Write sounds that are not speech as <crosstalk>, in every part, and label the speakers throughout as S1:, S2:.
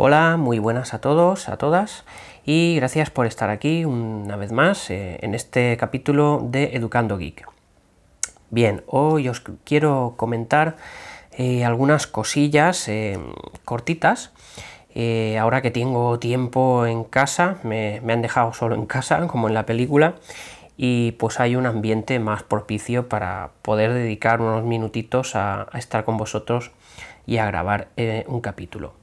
S1: Hola, muy buenas a todos, a todas y gracias por estar aquí una vez más eh, en este capítulo de Educando Geek. Bien, hoy os quiero comentar eh, algunas cosillas eh, cortitas. ahora que tengo tiempo en casa, me, han dejado solo en casa, <laughs> como en la película, y pues hay un ambiente más propicio para poder dedicar unos minutitos a, a estar con vosotros y a grabar un capítulo.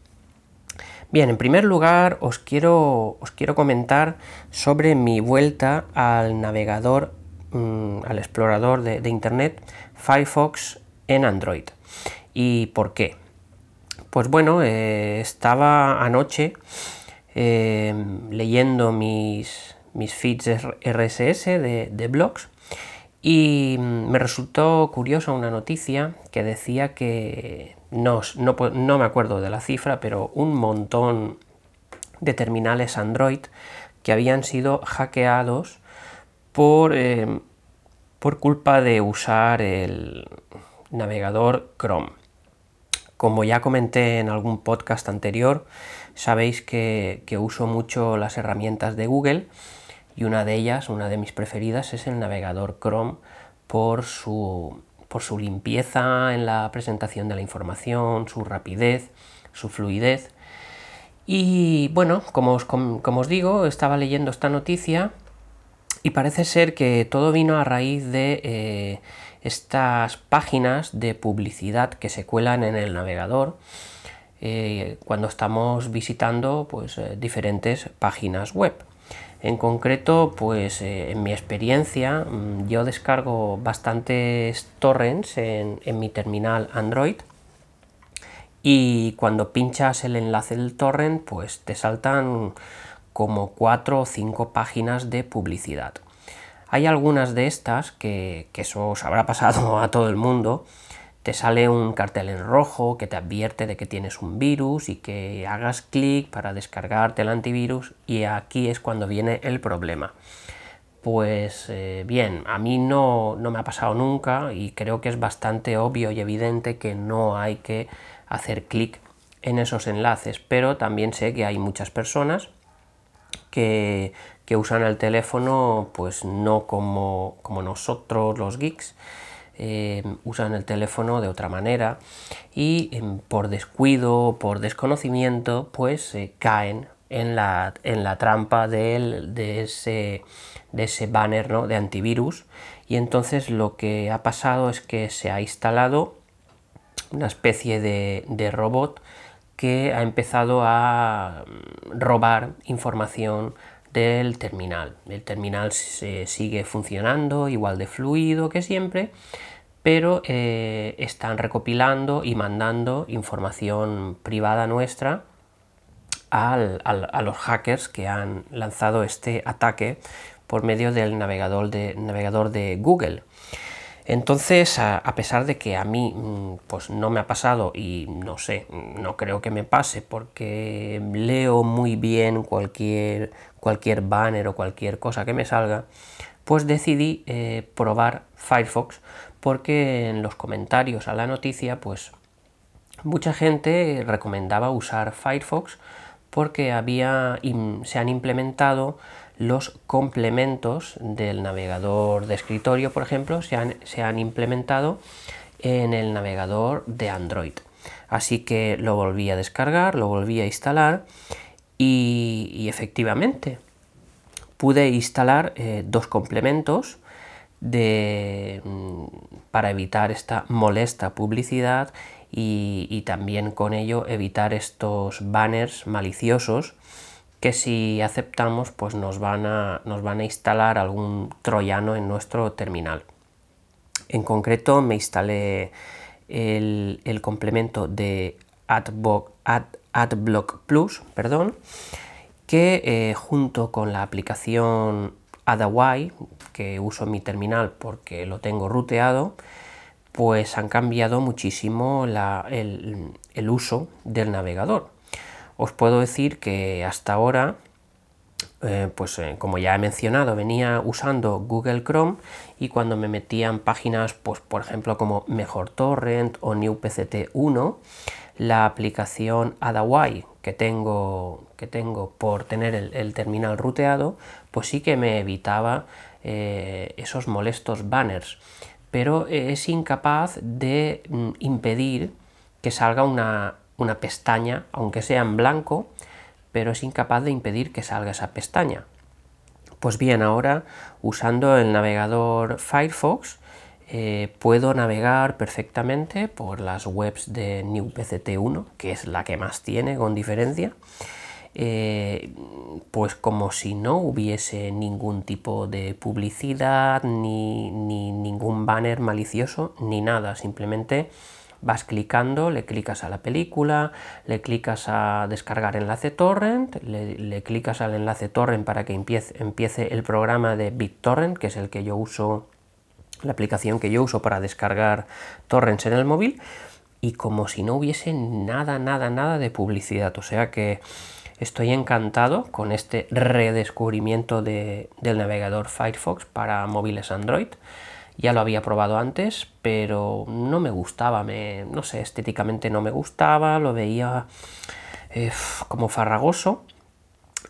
S1: Bien, en primer lugar os quiero, os quiero comentar sobre mi vuelta al navegador, mm, al explorador de, Internet Firefox en Android. ¿Y por qué? Pues bueno, eh, estaba anoche em, leyendo mis, mis feeds RSS de, de blogs y mm, me resultó curiosa una noticia que decía que no, no, me acuerdo de la cifra, pero un montón de terminales Android que habían sido hackeados por, eh, por culpa de usar el navegador Chrome. Como ya comenté en algún podcast anterior, sabéis que, uso mucho las herramientas de Google y una de ellas, una de mis preferidas, es el navegador Chrome por su por su limpieza en la presentación de la información, su rapidez, su fluidez. Y bueno, como os, digo, estaba leyendo esta noticia y parece ser que todo vino a raíz de eh, estas páginas de publicidad que se cuelan en el navegador eh, cuando estamos visitando pues, eh, diferentes páginas web. En concreto, pues eh, en mi experiencia, mm, yo descargo bastantes torrents en, mi terminal Android y cuando pinchas el enlace del torrent, pues te saltan como cuatro o cinco páginas de publicidad. Hay algunas de estas que, que eso os habrá pasado <laughs> a todo el mundo, te sale un cartel en rojo que te advierte de que tienes un virus y que hagas clic para descargarte el antivirus y aquí es cuando viene el problema. Pues eh, bien, a mí no, no me ha pasado nunca y creo que es bastante obvio y evidente que no hay que hacer clic en esos enlaces, pero también sé que hay muchas personas que, que usan el teléfono pues no como, como nosotros los geeks, eh, usan el teléfono de otra manera y em, por descuido, por desconocimiento, pues caen en la, en la trampa de, ese, de ese banner ¿no? de antivirus y entonces lo que ha pasado es que se ha instalado una especie de, de robot que ha empezado a mm, robar información del terminal. El terminal sigue funcionando igual de fluido que siempre, pero eh, están recopilando y mandando información privada nuestra a los hackers que han lanzado este ataque por medio del navegador de, navegador de Google. Entonces, a, pesar de que a mí mm, pues no me ha pasado y no sé, no creo que me pase porque leo muy bien cualquier, cualquier banner o cualquier cosa que me salga, pues decidí eh, probar Firefox porque en los comentarios a la noticia pues mucha gente recomendaba usar Firefox porque había, se han implementado los complementos del navegador de escritorio, por ejemplo, se han, se han implementado en el navegador de Android. Así que lo volví a descargar, lo volví a instalar y, efectivamente pude instalar eh, dos complementos de, mm, para evitar esta molesta publicidad y, y, también con ello evitar estos banners maliciosos que si aceptamos pues nos van a, nos van a instalar algún troyano en nuestro terminal. En concreto me instalé el, complemento de AdBlock, AdBlock Plus, perdón, que eh, junto con la aplicación Adaway, que uso en mi terminal porque lo tengo ruteado, pues han cambiado muchísimo el, el uso del navegador. Os puedo decir que hasta ahora, eh, pues eh, como ya he mencionado, venía usando Google Chrome y cuando me metía en páginas, pues por ejemplo como Mejor Torrent o NewPCT1, la aplicación Adawai que tengo, que tengo por tener el, terminal ruteado, pues sí que me evitaba eh, esos molestos banners, pero es incapaz de mm, impedir que salga una, una pestaña, aunque sea en blanco, pero es incapaz de impedir que salga esa pestaña. Pues bien, ahora usando el navegador Firefox eh, puedo navegar perfectamente por las webs de NewPCT1, que es la que más tiene con diferencia, eh, pues como si no hubiese ningún tipo de publicidad, ni, ni ningún banner malicioso, ni nada, simplemente vas clicando, le clicas a la película, le clicas a descargar enlace torrent, le, clicas al enlace torrent para que empiece, empiece, el programa de BitTorrent, que es el que yo uso, la aplicación que yo uso para descargar torrents en el móvil, y como si no hubiese nada, nada, nada de publicidad. O sea que estoy encantado con este redescubrimiento del navegador Firefox para móviles Android. Ya lo había probado antes, pero no me gustaba, me, no sé, estéticamente no me gustaba, lo veía eh, como farragoso.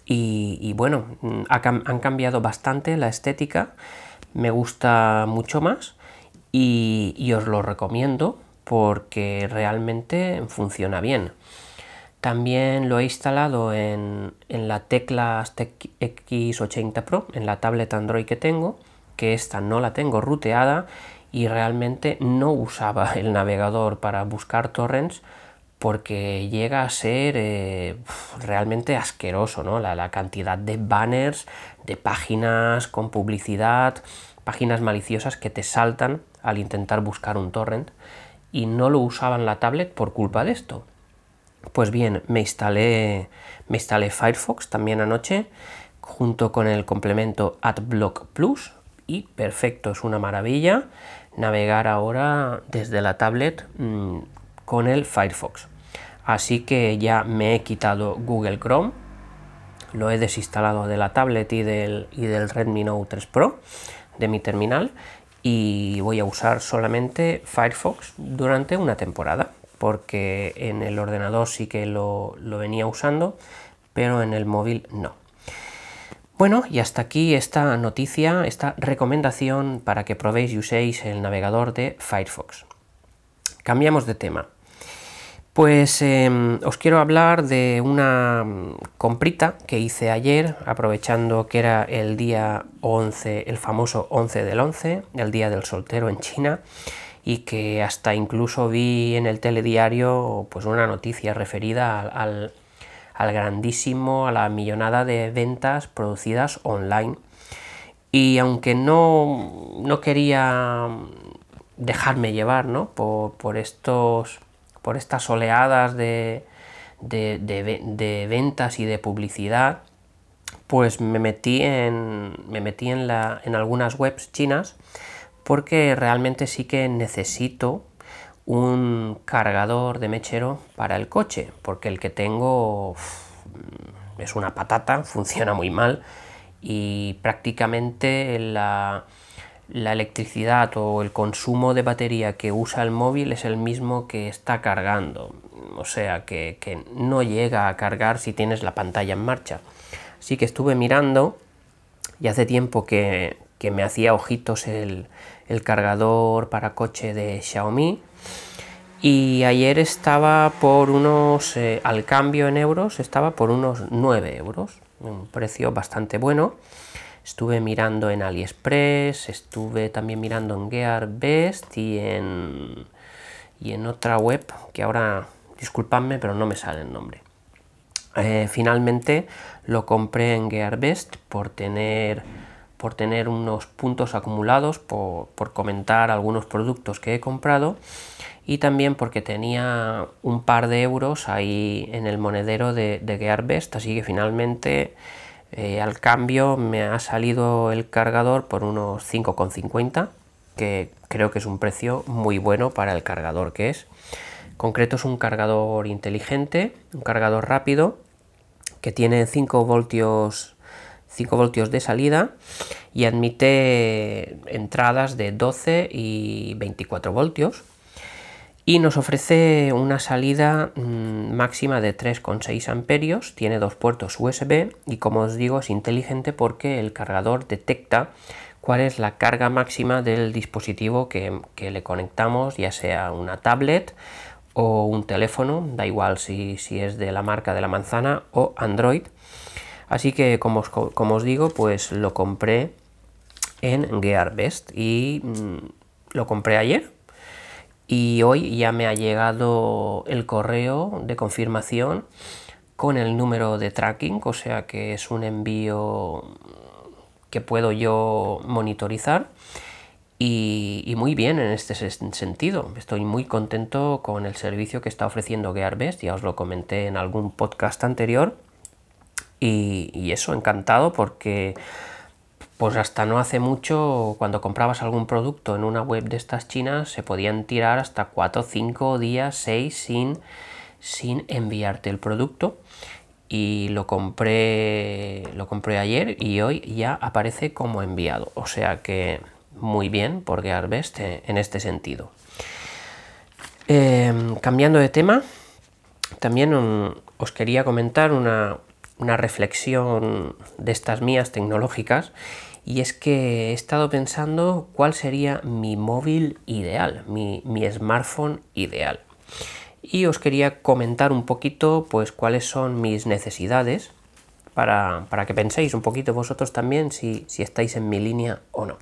S1: Y, bueno, mm, han cambiado bastante la estética, me gusta mucho más y, os lo recomiendo porque realmente funciona bien. También lo he instalado en, en la tecla X80 Pro, en la tablet Android que tengo, que esta no la tengo ruteada y realmente no usaba el navegador para buscar torrents porque llega a ser eh, realmente asqueroso, ¿no? La, cantidad de banners, de páginas con publicidad, páginas maliciosas que te saltan al intentar buscar un torrent y no lo usaba en la tablet por culpa de esto. Pues bien, me instalé, me instalé Firefox también anoche junto con el complemento AdBlock Plus y perfecto, es una maravilla navegar ahora desde la tablet mm, con el Firefox. Así que ya me he quitado Google Chrome, lo he desinstalado de la tablet y del, y del Redmi Note 3 Pro de mi terminal y voy a usar solamente Firefox durante una temporada porque en el ordenador sí que lo venía usando pero en el móvil no. Bueno, y hasta aquí esta noticia, esta recomendación para que probéis y uséis el navegador de Firefox. Cambiamos de tema. Pues em, os quiero hablar de una mm, comprita que hice ayer, aprovechando que era el día 11, el famoso 11 del 11, el día del soltero en China, y que hasta incluso vi en el telediario pues una noticia referida al al grandísimo, a la millonada de ventas producidas online. Y aunque no, no quería dejarme llevar ¿no? por, estos, por estas oleadas de, de, ventas y de publicidad, pues me metí en, me metí en, la, en algunas webs chinas porque realmente sí que necesito un cargador de mechero para el coche, porque el que tengo es una patata, <laughs> funciona muy mal y prácticamente la, electricidad o el consumo de batería que usa el móvil es el mismo que está cargando, o sea que, no llega a cargar si tienes la pantalla en marcha. Así que estuve mirando y hace tiempo que, me hacía ojitos el, el cargador para coche de Xiaomi, y ayer estaba por unos, eh, al cambio en euros, estaba por unos 9 euros, un precio bastante bueno. Estuve mirando en AliExpress, estuve también mirando en GearBest y en, y en otra web que ahora, disculpadme, pero no me sale el nombre. Eh, finalmente lo compré en GearBest por tener, por tener unos puntos acumulados, por, por comentar algunos productos que he comprado y también porque tenía un par de euros ahí en el monedero de, de Gearbest, así que finalmente eh, al cambio me ha salido el cargador por unos 5,50, que creo que es un precio muy bueno para el cargador que es. En concreto es un cargador inteligente, un cargador rápido, que tiene 5 voltios 5 voltios de salida y admite entradas de 12 y 24 voltios y nos ofrece una salida mm, máxima de 3,6 amperios, tiene dos puertos USB y como os digo es inteligente porque el cargador detecta cuál es la carga máxima del dispositivo que, le conectamos, ya sea una tablet o un teléfono, da igual si, es de la marca de la manzana o Android. Así que como os, digo, pues lo compré en GearBest y mm, lo compré ayer y hoy ya me ha llegado el correo de confirmación con el número de tracking, o sea que es un envío que puedo yo monitorizar y, muy bien en este sentido. Estoy muy contento con el servicio que está ofreciendo GearBest, ya os lo comenté en algún podcast anterior y, eso, encantado porque pues hasta no hace mucho, cuando comprabas algún producto en una web de estas chinas, se podían tirar hasta 4, 5 días, 6 sin, sin enviarte el producto. Y lo compré, lo compré ayer y hoy ya aparece como enviado. O sea que muy bien por GearBest en este sentido. Em, cambiando de tema, también os quería comentar una, una reflexión de estas mías tecnológicas y es que he estado pensando cuál sería mi móvil ideal, mi, smartphone ideal. Y os quería comentar un poquito pues cuáles son mis necesidades para, que penséis un poquito vosotros también si, estáis en mi línea o no.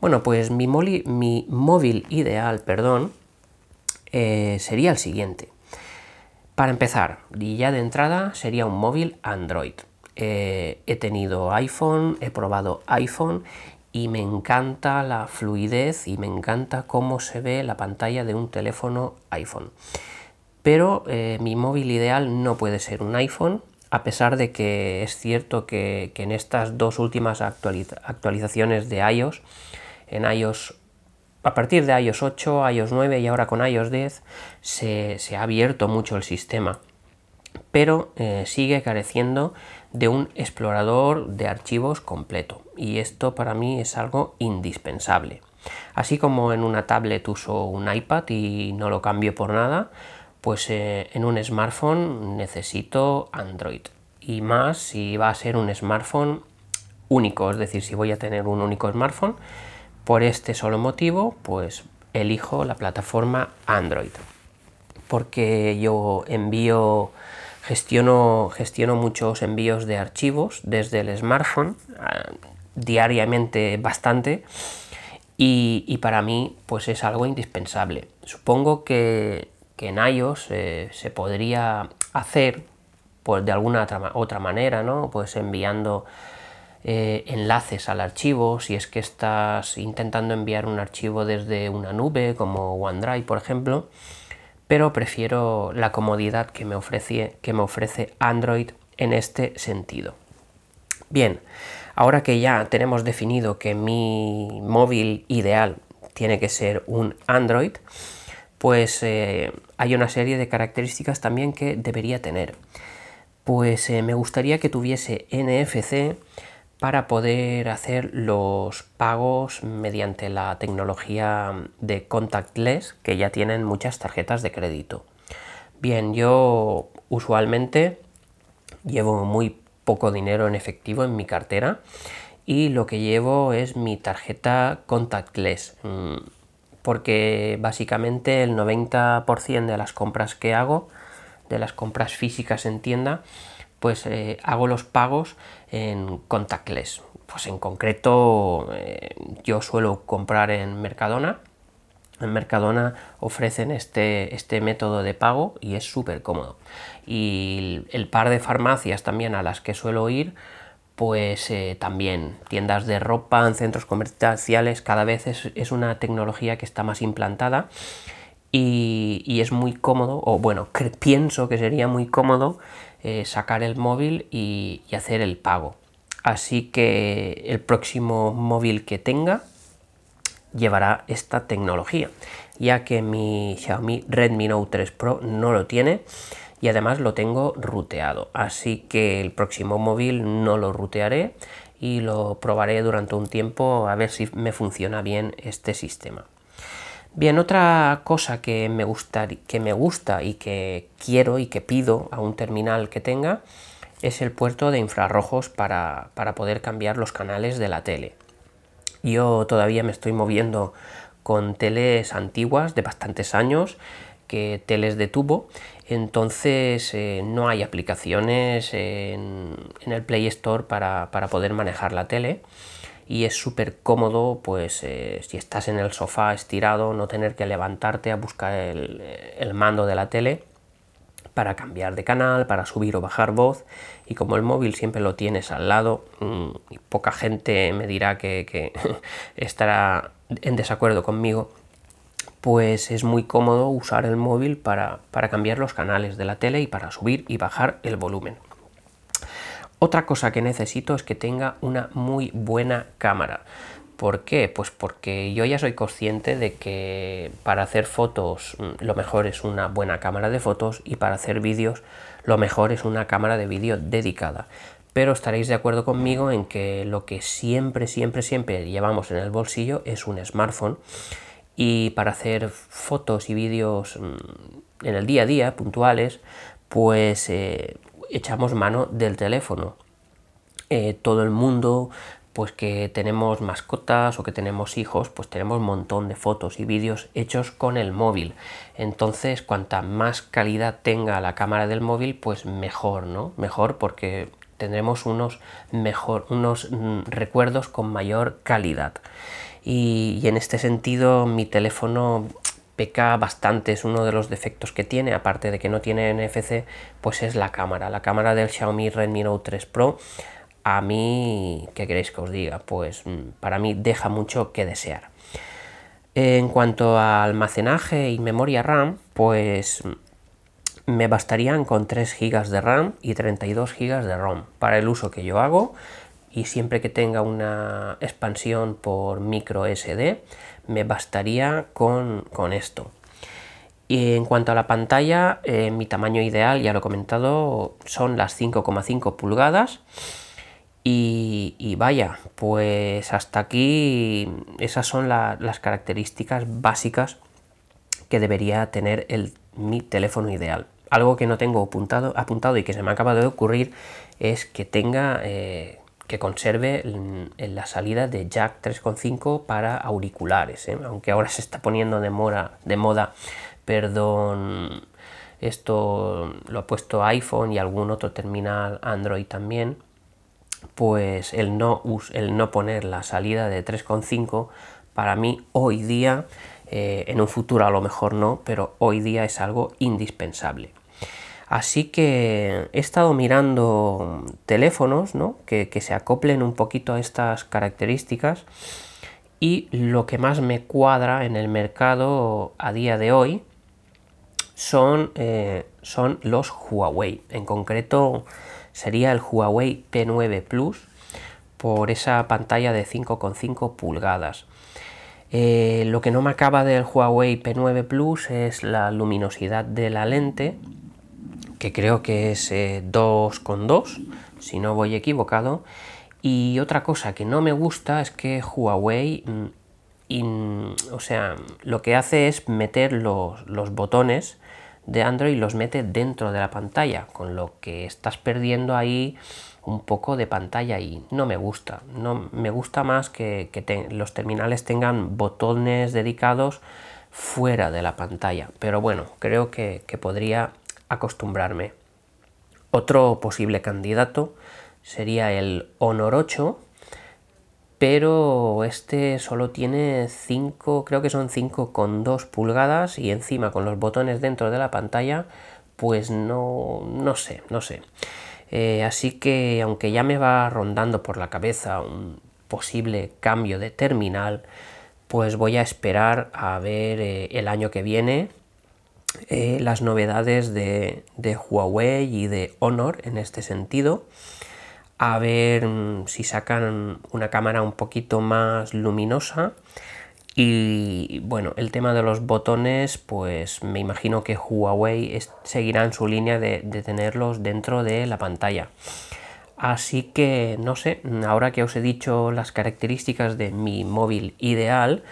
S1: Bueno, pues mi, mi móvil ideal, perdón, eh, sería el siguiente. Para empezar, y ya de entrada sería un móvil Android. Eh, he tenido iPhone, he probado iPhone y me encanta la fluidez y me encanta cómo se ve la pantalla de un teléfono iPhone. Pero eh, mi móvil ideal no puede ser un iPhone, a pesar de que es cierto que, en estas dos últimas actualizaciones de iOS, en iOS a partir de iOS 8, iOS 9 y ahora con iOS 10 se, ha abierto mucho el sistema, pero eh, sigue careciendo de un explorador de archivos completo y esto para mí es algo indispensable. Así como en una tablet uso un iPad y no lo cambio por nada, pues eh, en un smartphone necesito Android y más si va a ser un smartphone único, es decir, si voy a tener un único smartphone, por este solo motivo, pues elijo la plataforma Android, porque yo envío, gestiono, gestiono muchos envíos de archivos desde el smartphone, ah, diariamente bastante, y, para mí pues es algo indispensable. Supongo que, en iOS eh, se podría hacer pues, de alguna otra manera, ¿no? Pues enviando eh, enlaces al archivo, si es que estás intentando enviar un archivo desde una nube como OneDrive, por ejemplo, pero prefiero la comodidad que me ofrece, que me ofrece Android en este sentido. Bien, ahora que ya tenemos definido que mi móvil ideal tiene que ser un Android, pues eh, hay una serie de características también que debería tener. Pues eh, me gustaría que tuviese NFC, para poder hacer los pagos mediante la tecnología de contactless que ya tienen muchas tarjetas de crédito. Bien, yo usualmente llevo muy poco dinero en efectivo en mi cartera y lo que llevo es mi tarjeta contactless mm, porque básicamente el 90% de las compras que hago, de las compras físicas en tienda, pues eh, hago los pagos en contactless. Pues en concreto eh, yo suelo comprar en Mercadona. En Mercadona ofrecen este, este método de pago y es súper cómodo. Y el, par de farmacias también a las que suelo ir, pues eh, también tiendas de ropa, en centros comerciales, cada vez es, una tecnología que está más implantada y, y es muy cómodo, o bueno, pienso que sería muy cómodo eh, sacar el móvil y, hacer el pago. Así que el próximo móvil que tenga llevará esta tecnología, ya que mi Xiaomi Redmi Note 3 Pro no lo tiene y además lo tengo ruteado. Así que el próximo móvil no lo rutearé y lo probaré durante un tiempo a ver si me funciona bien este sistema. Bien, otra cosa que me, gusta, y que quiero y que pido a un terminal que tenga es el puerto de infrarrojos para, para poder cambiar los canales de la tele. Yo todavía me estoy moviendo con teles antiguas de bastantes años, que teles de tubo, entonces eh, no hay aplicaciones en, el Play Store para, poder manejar la tele y es súper cómodo pues eh, si estás en el sofá estirado no tener que levantarte a buscar el, mando de la tele para cambiar de canal, para subir o bajar voz y como el móvil siempre lo tienes al lado mm, y poca gente me dirá que <laughs> estará en desacuerdo conmigo pues es muy cómodo usar el móvil para, cambiar los canales de la tele y para subir y bajar el volumen. Otra cosa que necesito es que tenga una muy buena cámara. ¿Por qué? Pues porque yo ya soy consciente de que para hacer fotos mm, lo mejor es una buena cámara de fotos y para hacer vídeos lo mejor es una cámara de vídeo dedicada. Pero estaréis de acuerdo conmigo en que lo que siempre, siempre, siempre llevamos en el bolsillo es un smartphone y para hacer fotos y vídeos mm, en el día a día puntuales pues eh, echamos mano del teléfono eh, todo el mundo pues que tenemos mascotas o que tenemos hijos, pues tenemos un montón de fotos y vídeos hechos con el móvil. Entonces, cuanta más calidad tenga la cámara del móvil, pues mejor, ¿no? Mejor porque tendremos unos, mejor, unos mm, recuerdos con mayor calidad y, en este sentido mi teléfono peca bastante, es uno de los defectos que tiene, aparte de que no tiene NFC, pues es la cámara. La cámara del Xiaomi Redmi Note 3 Pro, a mí, ¿qué queréis que os diga? Pues mm, para mí deja mucho que desear. En cuanto a almacenaje y memoria RAM, pues mm, me bastarían con 3 GB de RAM y 32 GB de ROM para el uso que yo hago y siempre que tenga una expansión por micro SD me bastaría con, esto. Y en cuanto a la pantalla, eh, mi tamaño ideal, ya lo he comentado, son las 5,5 pulgadas. Y, vaya, pues hasta aquí esas son las características básicas que debería tener el, mi teléfono ideal. Algo que no tengo apuntado, apuntado y que se me acaba de ocurrir es que tenga eh, que conserve en la salida de jack 3.5 para auriculares, ¿eh? aunque ahora <laughs> se está poniendo de moda, de moda, perdón, esto lo ha puesto iPhone y algún otro terminal Android también, pues el no, el no poner la salida de 3.5 para mí hoy día, eh, en un futuro a lo mejor no, pero hoy día es algo indispensable. Así que he estado mirando teléfonos que, se acoplen un poquito a estas características y lo que más me cuadra en el mercado a día de hoy son, eh, son los Huawei. En concreto sería el Huawei P9 Plus por esa pantalla de 5,5 pulgadas. Eh, lo que no me acaba del Huawei P9 Plus es la luminosidad de la lente que creo que es 2,2, eh, si no voy equivocado. Y otra cosa que no me gusta es que Huawei, mm, o sea, lo que hace es meter los, botones de Android, los mete dentro de la pantalla, con lo que estás perdiendo ahí un poco de pantalla y no me gusta. No, me gusta más que, los terminales tengan botones dedicados fuera de la pantalla. Pero bueno, creo que podría acostumbrarme. Otro posible candidato sería el Honor 8, pero este solo tiene 5, creo que son 5,2 pulgadas y encima con los botones dentro de la pantalla, pues no, no sé, no sé. Eh, así que aunque ya me va rondando por la cabeza un posible cambio de terminal, pues voy a esperar a ver eh, el año que viene eh, las novedades de, Huawei y de Honor en este sentido. A ver mm, si sacan una cámara un poquito más luminosa. Y bueno, el tema de los botones, pues me imagino que Huawei seguirá en su línea de, tenerlos dentro de la pantalla. Así que no sé, ahora que os he dicho las características de mi móvil ideal,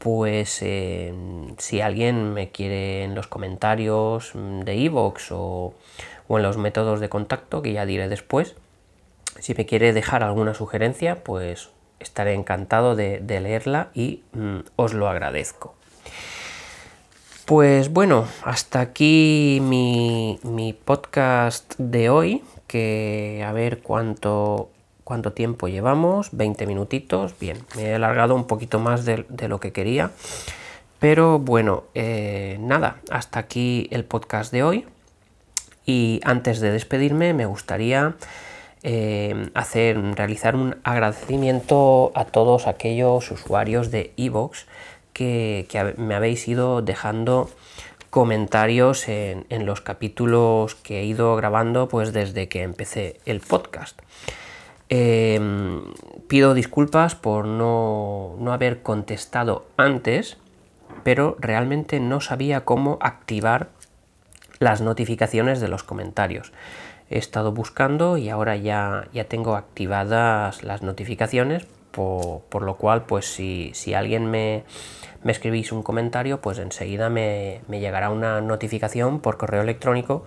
S1: pues eh, si alguien me quiere en los comentarios de iVoox o, en los métodos de contacto, que ya diré después, si me quiere dejar alguna sugerencia, pues estaré encantado de, leerla y mm, os lo agradezco. Pues bueno, hasta aquí mi, mi podcast de hoy, que a ver cuánto ¿Cuánto tiempo llevamos? 20 minutitos. Bien, me he alargado un poquito más de, lo que quería. Pero bueno, eh, nada, hasta aquí el podcast de hoy. Y antes de despedirme, me gustaría eh, hacer, realizar un agradecimiento a todos aquellos usuarios de Evox que, me habéis ido dejando comentarios en, en, los capítulos que he ido grabando pues desde que empecé el podcast. Em, pido disculpas por no, haber contestado antes, pero realmente no sabía cómo activar las notificaciones de los comentarios. He estado buscando y ahora ya, ya tengo activadas las notificaciones, por, lo cual, pues si, alguien me, me, escribís un comentario, pues enseguida me, me llegará una notificación por correo electrónico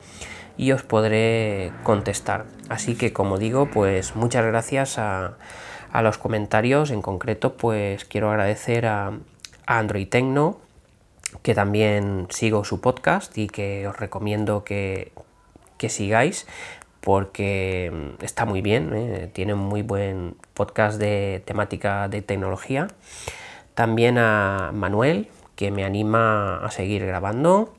S1: y os podré contestar. Así que como digo, pues muchas gracias a, los comentarios. En concreto, pues quiero agradecer a, Android Tecno, que también sigo su podcast y que os recomiendo que, sigáis porque está muy bien, ¿eh? tiene un muy buen podcast de temática de tecnología. También a Manuel, que me anima a seguir grabando.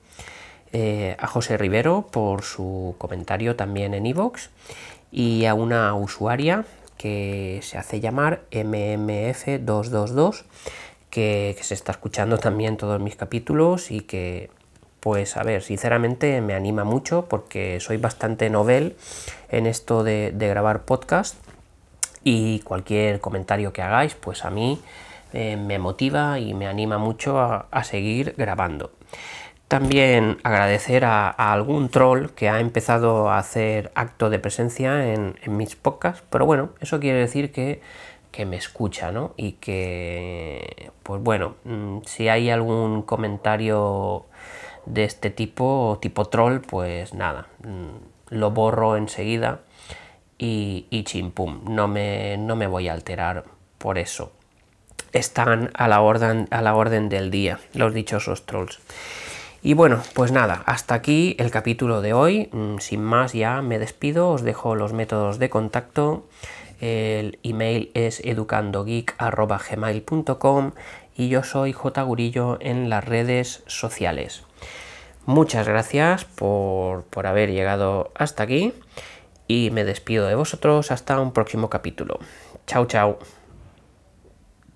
S1: Eh, a José Rivero por su comentario también en iVoox y a una usuaria que se hace llamar MMF222 que, que, se está escuchando también todos mis capítulos y que pues a ver, sinceramente me anima mucho porque soy bastante novel en esto de, grabar podcast y cualquier comentario que hagáis pues a mí eh, me motiva y me anima mucho a seguir grabando. También agradecer a, algún troll que ha empezado a hacer acto de presencia en, mis podcasts, pero bueno, eso quiere decir que, me escucha, ¿no? Y que, pues bueno, mm, si hay algún comentario de este tipo, tipo troll, pues nada, mm, lo borro enseguida y, y chimpum, no me, no me voy a alterar por eso. Están a la orden, a la orden del día los dichosos trolls. Y bueno, pues nada, hasta aquí el capítulo de hoy. Mm, sin más ya me despido, os dejo los métodos de contacto. El email es educandogeek.gmail.com y yo soy J. Gurillo en las redes sociales. Muchas gracias por, por haber llegado hasta aquí y me despido de vosotros hasta un próximo capítulo. Chao, chao.